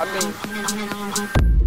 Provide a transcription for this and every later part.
I mean...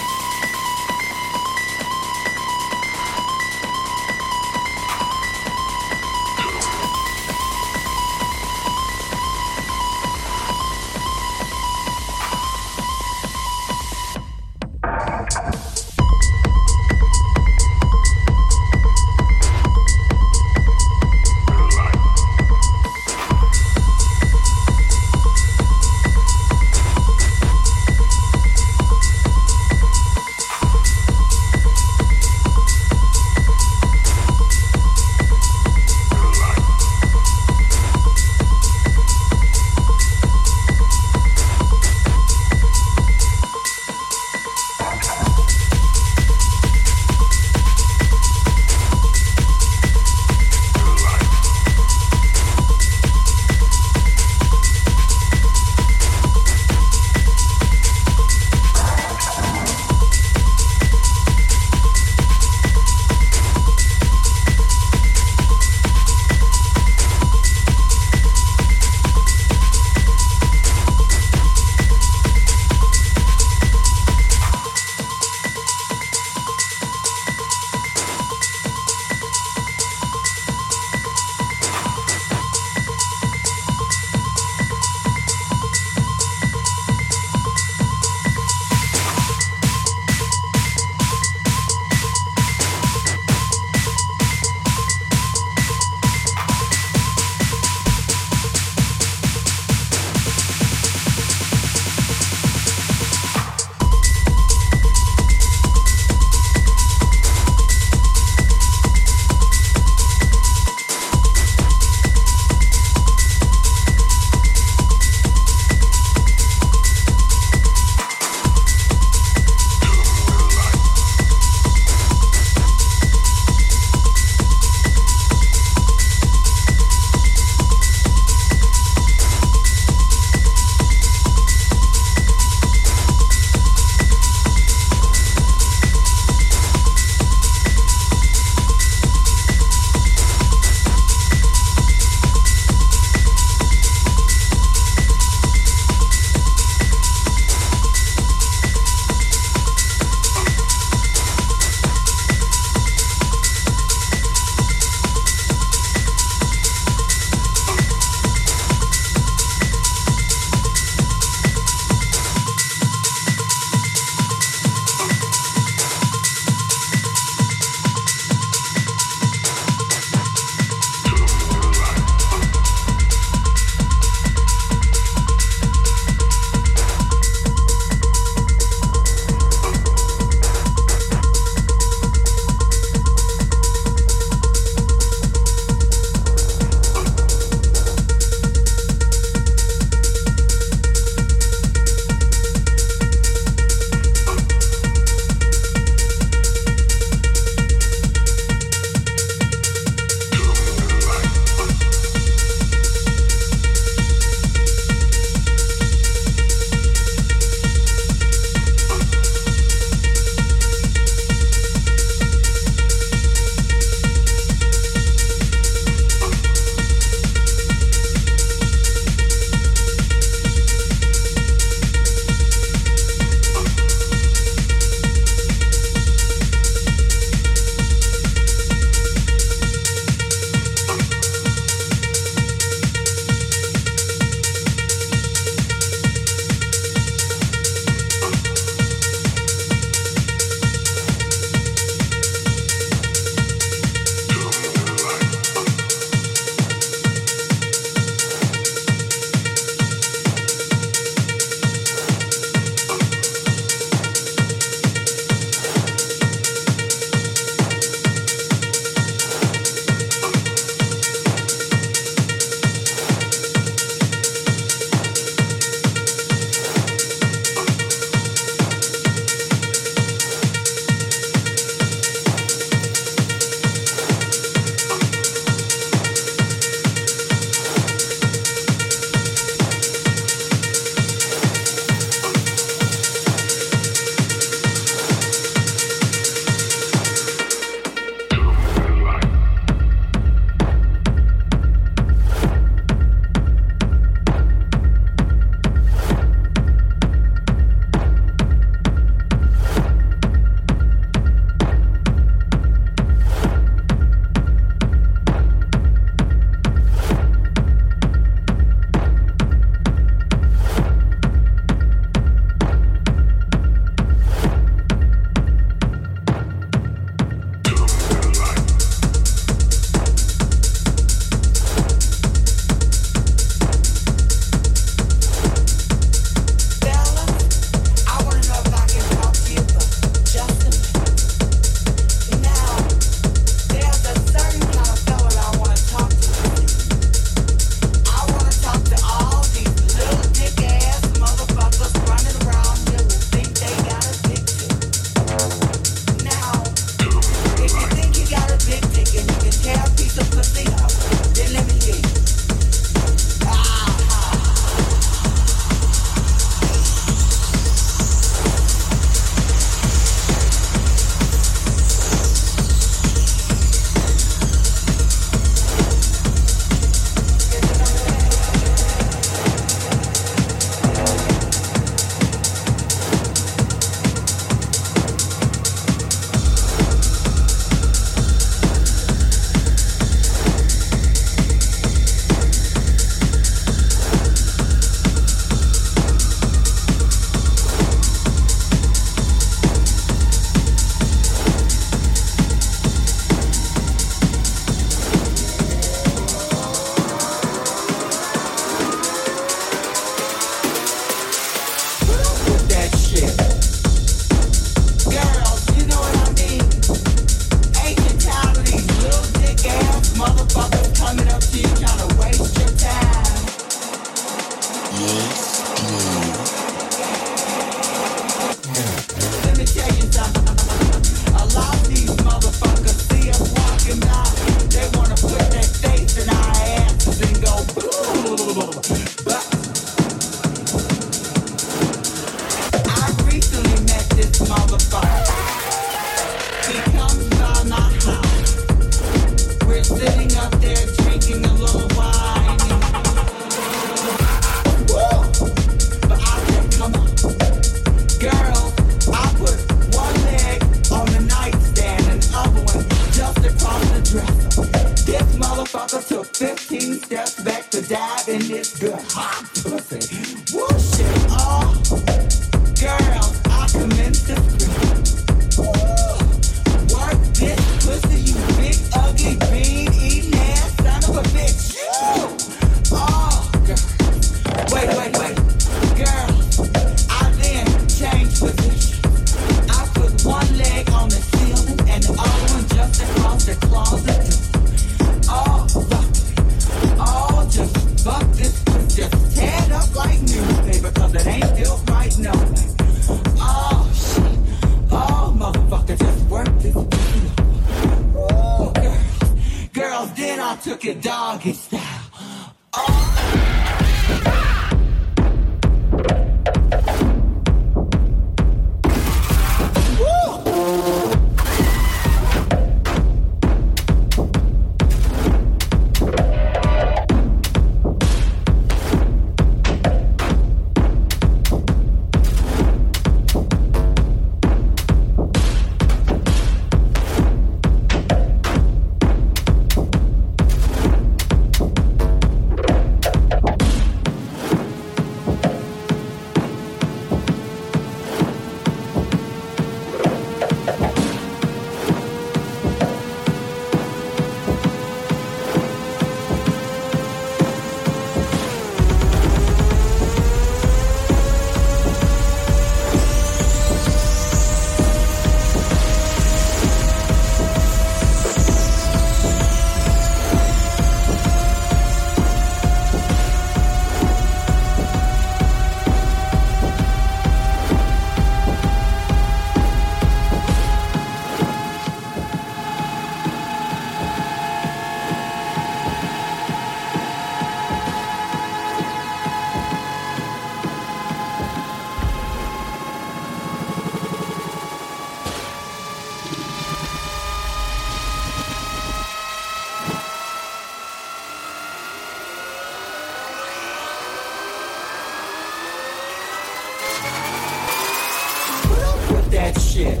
shit.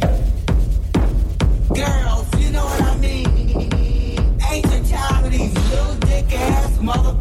Girls, you know what I mean? Ain't you tired of these little dick ass motherfuckers?